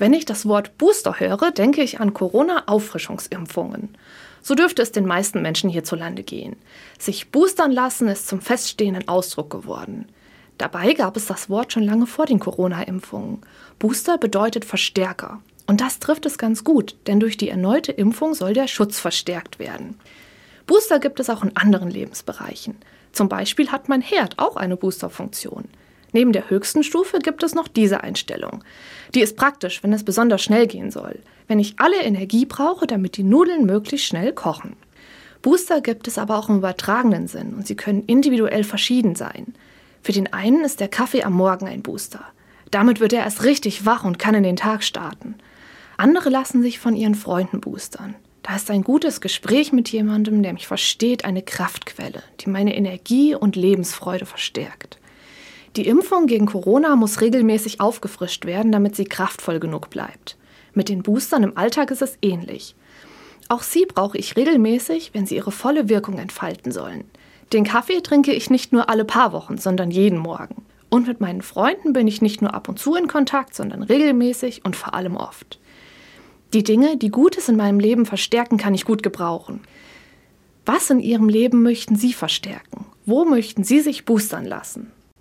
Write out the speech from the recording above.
Wenn ich das Wort Booster höre, denke ich an Corona-Auffrischungsimpfungen. So dürfte es den meisten Menschen hierzulande gehen. Sich boostern lassen ist zum feststehenden Ausdruck geworden. Dabei gab es das Wort schon lange vor den Corona-Impfungen. Booster bedeutet Verstärker. Und das trifft es ganz gut, denn durch die erneute Impfung soll der Schutz verstärkt werden. Booster gibt es auch in anderen Lebensbereichen. Zum Beispiel hat mein Herd auch eine Boosterfunktion. Neben der höchsten Stufe gibt es noch diese Einstellung. Die ist praktisch, wenn es besonders schnell gehen soll, wenn ich alle Energie brauche, damit die Nudeln möglichst schnell kochen. Booster gibt es aber auch im übertragenen Sinn und sie können individuell verschieden sein. Für den einen ist der Kaffee am Morgen ein Booster. Damit wird er erst richtig wach und kann in den Tag starten. Andere lassen sich von ihren Freunden boostern. Da ist ein gutes Gespräch mit jemandem, der mich versteht, eine Kraftquelle, die meine Energie und Lebensfreude verstärkt. Die Impfung gegen Corona muss regelmäßig aufgefrischt werden, damit sie kraftvoll genug bleibt. Mit den Boostern im Alltag ist es ähnlich. Auch sie brauche ich regelmäßig, wenn sie ihre volle Wirkung entfalten sollen. Den Kaffee trinke ich nicht nur alle paar Wochen, sondern jeden Morgen. Und mit meinen Freunden bin ich nicht nur ab und zu in Kontakt, sondern regelmäßig und vor allem oft. Die Dinge, die Gutes in meinem Leben verstärken, kann ich gut gebrauchen. Was in Ihrem Leben möchten Sie verstärken? Wo möchten Sie sich boostern lassen?